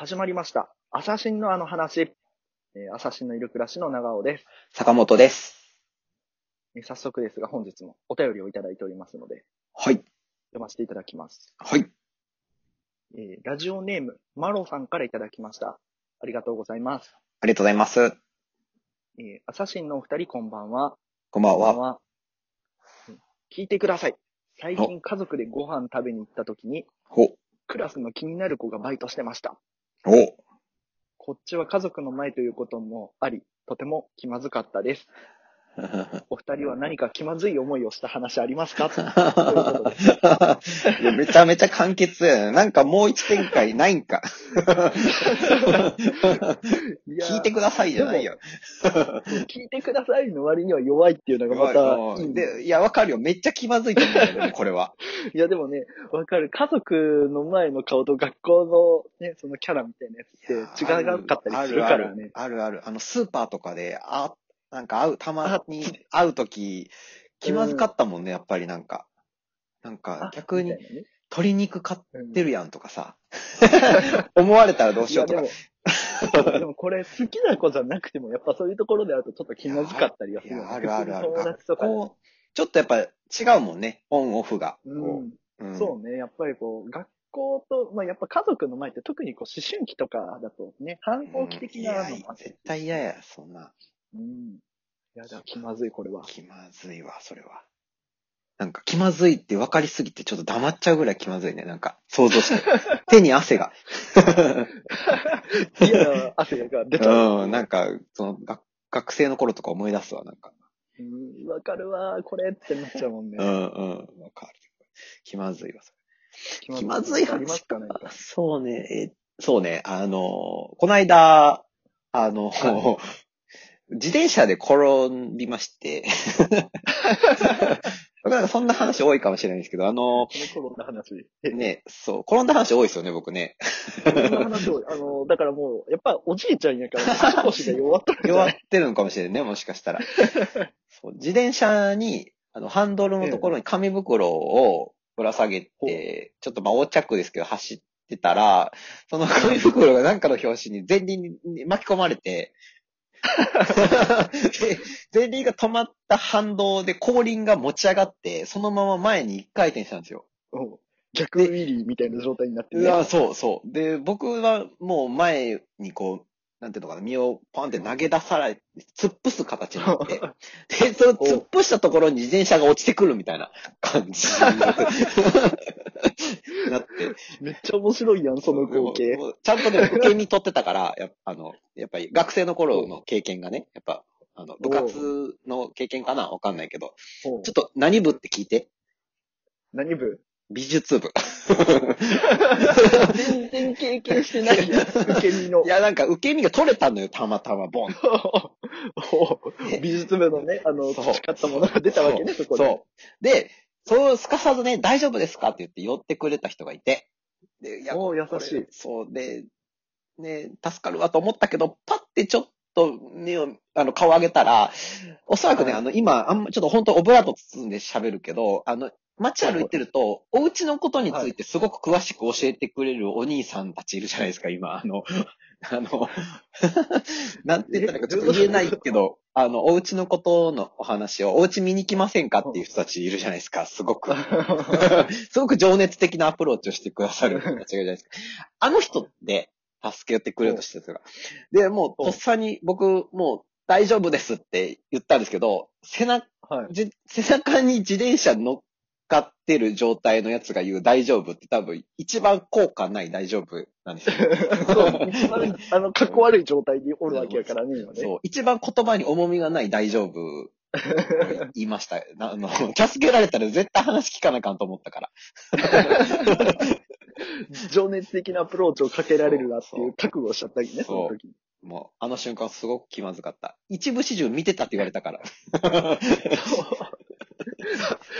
始まりました。アサシンのあの話。えーアサシンのいる暮らしの長尾です。坂本です。えー早速ですが本日もお便りをいただいておりますので、はい。読ませていただきます。はい。えーラジオネーム、マロさんからいただきました。ありがとうございます。ありがとうございます。えーアサシンのお二人こんばんは。こんばんは。は。うん聞いてください。最近家族でご飯食べに行った時に、ほ、クラスの気になる子がバイトしてました。お、こっちは家族の前ということもあり、とても気まずかったです。お二人は何か気まずい思いをした話ありますか？めちゃめちゃ簡潔やな。なんかもう一展開ないんか。聞いてくださいじゃないよ。聞いてくださいの割には弱いっていうのがまたいいんで。で、いや、わかるよ。めっちゃ気まずいと思うよね、これは。いやでもね、わかる。家族の前の顔と学校のね、そのキャラみたいなやつって違うかったりするからね。あるある。あるあるあの、スーパーとかで、あ、なんか会う、たまに会うとき、気まずかったもんね、やっぱりなんか。なんかあ、逆に鶏肉買っうんてるやんとかさ、思われたらどうしようとか。でもこれ好きな子じゃなくても、やっぱそういうところであるとちょっと気まずかったりはするあるあるある。こう、ちょっとやっぱ違うもんね、オンオフが。そうね。やっぱりこう、学校と、まあやっぱ家族の前って特にこう思春期とかだとね、反抗期的なのもあって。絶対嫌や、そんな。うん。いや、だ気まずい、これは。気まずいわ、それは。なんか気まずいって分かりすぎてちょっと黙っちゃうぐらい気まずいね。なんか想像して。手に汗が。嫌な汗が出ちゃう。うん、なんか、その学、学生の頃とか思い出すわ、なんか。うん、わかるわ、これってなっちゃうもんねう。ん、うん、わかる。気まずいわ、そ気れ。気まずいあります話かね。そうね、え、そうね、あの、この間、あの、は自転車で転びまして、僕なんかそんな話多いかもしれないんですけど、あの、この頃の話。ね、そう、転んだ話多いですよね、僕ね。この話を、あの、だからもう、やっぱおじいちゃんやから、足腰が弱ったんじゃ弱ってるのかもしれないね、もしかしたら。そう自転車に、あの、ハンドルのところに紙袋をぶら下げて、ちょっとまあ横着ですけど走ってたら、その紙袋がなんかの拍子に前輪に巻き込まれて、で前輪が止まった反動で後輪が持ち上がって、そのまま前に一回転したんですよ。うん逆ウィリーみたいな状態になってね。そうそう。で、僕はもう前にこう、なんていうのかな、身をポンって投げ出され、突っ伏す形になって、で、その突っ伏したところに自転車が落ちてくるみたいな感じ めっちゃ面白いやん、その光景。ちゃんとね、受け身取ってたから、やっぱ あの、やっぱり学生の頃の経験がね、やっぱ、あの、部活の経験かなわかんないけど、ちょっと何部って聞いて。何部？美術部。全然経験してないやん、受け身のい。や、なんか受け身が取れたのよ、たまたま、ボン美術部のね、あの、培ったものが出たわけね、そこで。そう。で、そう、すかさずね、大丈夫ですかって言って寄ってくれた人がいて。で、いや、お優しいそう、で、ね、助かるわと思ったけど、パッてちょっと目を、あの、顔上げたら、おそらくね、はいあの、今、あんま、ちょっと本当オブラート包んで喋るけど、あの、街歩いてると、お家のことについてすごく詳しく教えてくれるお兄さんたちいるじゃないですか、今。あの、あの、なんて言ったらいいかちょっと言えないけど、あの、お家のことのお話を、お家見に来ませんかっていう人たちいるじゃないですか、すごく。すごく情熱的なアプローチをしてくださる人たちがいるじゃないですか。あの人で助けてくれようとしてる人が。で、もう、とっさに僕、もう大丈夫ですって言ったんですけど、背中、はい。じ背中に自転車乗っかってる状態のやつが言う大丈夫って多分一番効果ない大丈夫なんですよ。そう、一番、あの、かっこ悪い状態におるわけやからね。そう。一番言葉に重みがない大丈夫を言いました。な あの、助けられたら絶対話聞かなあかんと思ったから。情熱的なアプローチをかけられるなっていう覚悟をしちゃったりね、その時に。もう、あの瞬間すごく気まずかった。一部始終見てたって言われたから。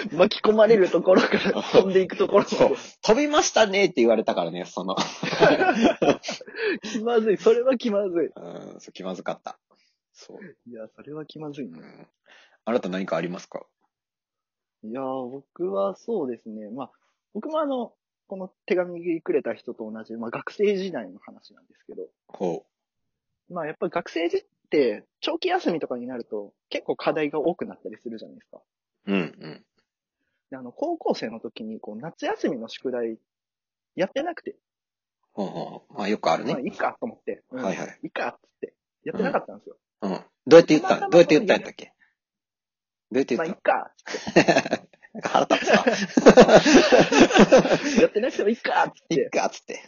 巻き込まれるところから飛んでいくところ。飛びましたねって言われたからね、その。気まずい。それは気まずい。うん、そう気まずかった。そう。いや、それは気まずいね。うんあなた何かありますか？いやー、僕はそうですね。まあ、僕もあの、この手紙くれた人と同じ、まあ学生時代の話なんですけど、ほまあやっぱり学生時って長期休みとかになると結構課題が多くなったりするじゃないですか。う。うんうん。であの、高校生の時にこう夏休みの宿題やってなくて、ほうほう。まあよくあるねまあ。いいかと思って、うんはいはい。いいかっつって、やってなかったんですよ。うん。どうやって言った？どうやって言ったんやったっけ？どうやってまあ言っいいかたんなんか腹立つわ。やってなくてもいいかっつっ、いってか、つって。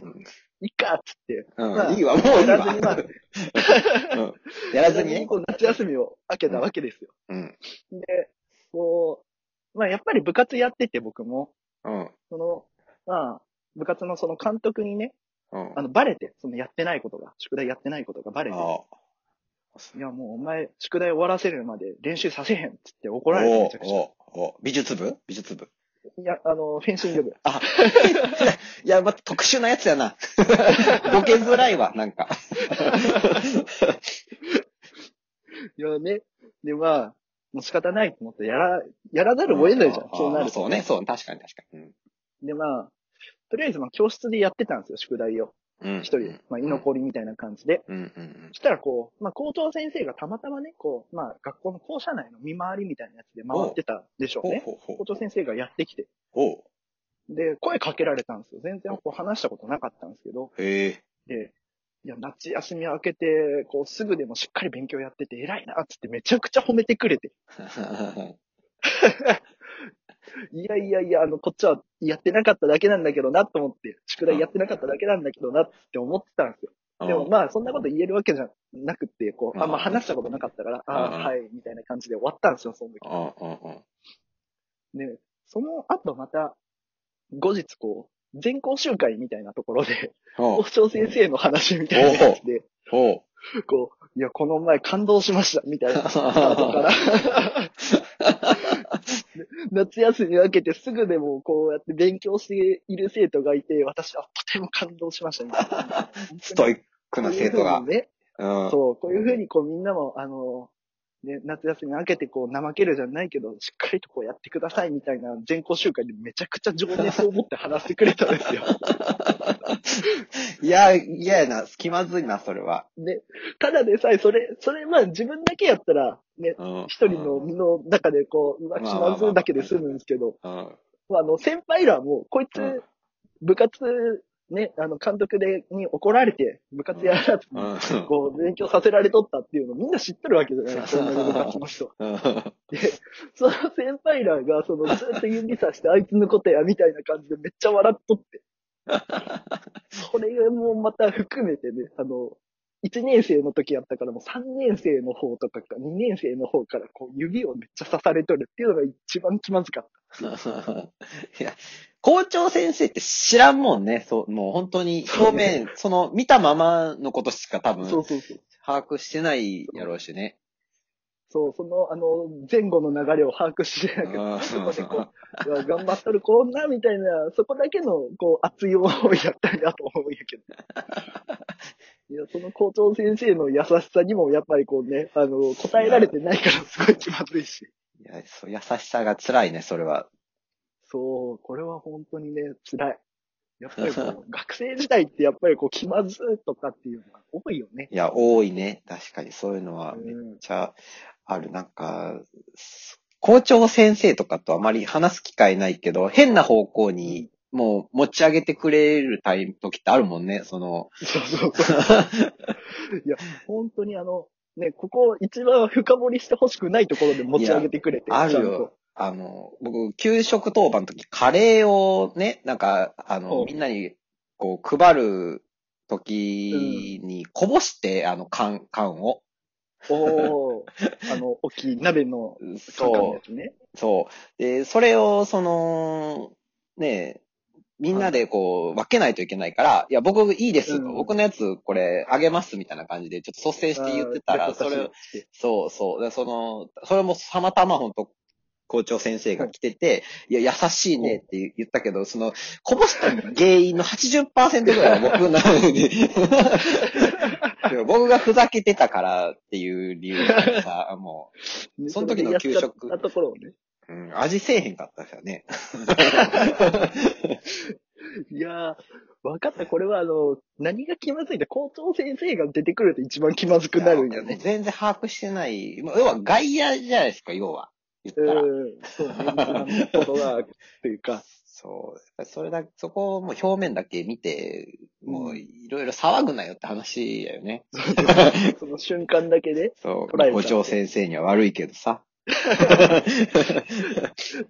いいかっつって、うん。まあいいわ、もういいわ。やらずにまあ うんやらずにね。こう夏休みを明けたわけですよ。うん。で、こう、まあやっぱり部活やってて僕も、うん。その、まあ、部活のその監督にね、うん。あの、バレて、そのやってないことが、宿題やってないことがバレて、あいやもうお前、宿題終わらせるまで練習させへんっつって怒おられてめちゃくちゃ。おお美術部？美術部？いや、あの、フェンシング部。あ、いや、また特殊なやつやな。ボケづらいわ、なんか。いやね、でまあ、もう仕方ないと思って、やら、やらざるを得ないじゃん、あそうなると。そうね、そう、確かに確かに。でまあ、とりあえずまあ教室でやってたんですよ、宿題を。うん。一人で。まあ、居残りみたいな感じで。うんうんうん。そしたらこう、まあ、校長先生がたまたまね、こう、まあ、学校の校舎内の見回りみたいなやつで回ってたでしょうね。ほう校。長先生がやってきて。で、声かけられたんですよ。全然こう話したことなかったんですけど。へえ。で、いや、夏休み明けて、こう、すぐでもしっかり勉強やってて偉いな、つってめちゃくちゃ褒めてくれて。いやいやいや、あの、こっちはやってなかっただけなんだけどなと思って、宿題やってなかっただけなんだけどなって思ってたんですよ。でもまあ、そんなこと言えるわけじゃなくて、こう、あんま話したことなかったから、あうんあ、はい、みたいな感じで終わったんですよ、その時。うんうんうん。で、その後また、後日こう、全校集会みたいなところで、校長先生の話みたいなやつで、こう、いや、この前感動しました、みたいな、スタートから。で夏休み明けてすぐでもこうやって勉強している生徒がいて、私はとても感動しました、みたいな。ストイックな生徒がね、うん。そう、こういうふうにこうみんなも、あの、ね、夏休み明けてこう怠けるじゃないけど、しっかりとこうやってくださいみたいな全校集会でめちゃくちゃ情熱を持って話してくれたんですよ。いや、嫌やな。気まずいな、それは。で、ただでさえ、それ、それまあ自分だけやったら、ね、うん。一人の身の中でこう、うわ、気まずいだけで済むんですけど、あ、あの、先輩らも、こいつうん、部活、ね、あの、監督で、に怒られて、部活やらずに、うん。こう、勉強させられとったっていうのみんな知っとるわけじゃないですか、同じ部活の人。うん。で、その先輩らが、その、ずっと指さして、あいつのことや、みたいな感じでめっちゃ笑っとって。それもまた含めてね、あの、1年生の時やったからもう3年生の方とかか、2年生の方からこう指をめっちゃ刺されとるっていうのが一番気まずかった。いや、校長先生って知らんもんね。そう、もう本当に表面、その見たままのことしか多分そうそうそう。把握してないやろうしね。そう、その、あの、前後の流れを把握してなくて、うんそこでこう、いや頑張っとるこんな、みたいな、そこだけの、こう、熱い思いやったんやと思うんやけど。いや、その校長先生の優しさにも、やっぱりこうね、あの、答えられてないからすごい気まずいし。いや、そう優しさが辛いね、それは。そう、これは本当にね、辛い。やっぱりこう、学生時代ってやっぱりこう、気まずとかっていうのが多いよね。いや、多いね。確かにそういうのはめっうんちゃある。なんか、校長先生とかとあまり話す機会ないけど、変な方向にもう持ち上げてくれるタイム時ってあるもんね、その。そうそうそう。いや、本当にあの、ね、ここ一番深掘りしてほしくないところで持ち上げてくれて。あるよ。あの、僕、給食当番の時、カレーをね、なんか、あの、みんなに、こう、配る時に、こぼして、あの、缶、缶を。おー、あの、大きい鍋のそやつね。う、そう。で、それを、その、ね、みんなでこう、分けないといけないから、いや、僕いいですと、うん僕のやつこれあげますみたいな感じで、ちょっと率先して言ってたら、それそうそう。でその、それもたまたま本当校長先生が来てて、いや、優しいねって言ったけど、その、こぼした原因の80%ぐらいは僕なのに、僕がふざけてたからっていう理由でさ、もう、その時の給食なところをね。うん、味せえへんかったですよね。いやー、わかった。これはあの、何が気まずいって、校長先生が出てくると一番気まずくなるんやね。全然把握してない。まあ要は外野じゃないですか、要は。言ったら。うん、そうね。ことが、というか、そう。やっぱりそれだ、そこをもう表面だけ見て、もういろいろ騒ぐなよって話だよね。その瞬間だけで。そう校長先生には悪いけどさ。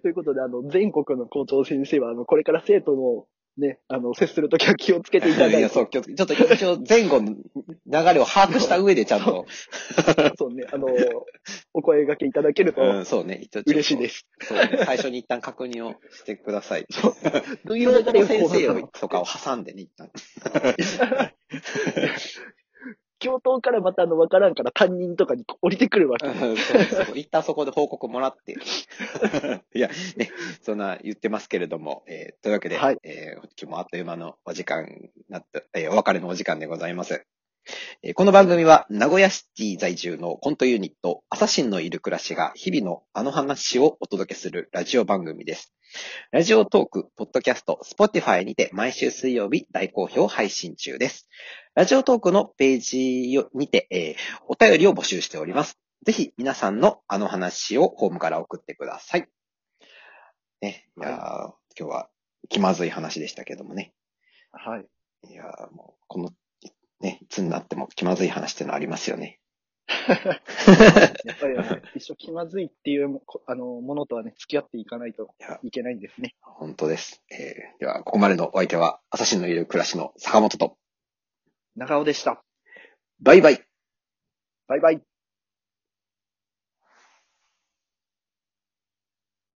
ということで、あの、全国の校長先生は、あの、これから生徒の、ね、あの、接するときは気をつけていただいて。いや、そう、気をつけちょっと一応前後の流れを把握した上でちゃんと。そうね、あの、お声掛けいただけるとうん、そうね。一応嬉しいです。そうね。最初に一旦確認をしてください。どういう先生をとかを挟んでね、一旦。教頭からまたあの、わからんから担任とかに降りてくるわけ。うんそうそう一旦そこで報告もらって。いや、ね、そんな言ってますけれども、えーというわけで、はいえー今日もあっという間のお時間になって、えーお別れのお時間でございます。えーこの番組は名古屋シティ在住のコントユニット、アサシンのいる暮らしが日々のあの話をお届けするラジオ番組です。ラジオトーク、ポッドキャスト、スポティファイにて毎週水曜日大好評配信中です。ラジオトークのページにて、えーお便りを募集しております。ぜひ皆さんのあの話をホームから送ってください。ね、いやー今日は気まずい話でしたけどもね。はい。いやーもう、この、ね、いつになっても気まずい話っていうのはありますよね。やっぱりあの、一生気まずいっていうあのものとはね、付き合っていかないといけないんですね。本当です。えーでは、ここまでのお相手は、朝日のいる暮らしの坂本と、長尾でした。バイバイ。バイバイ。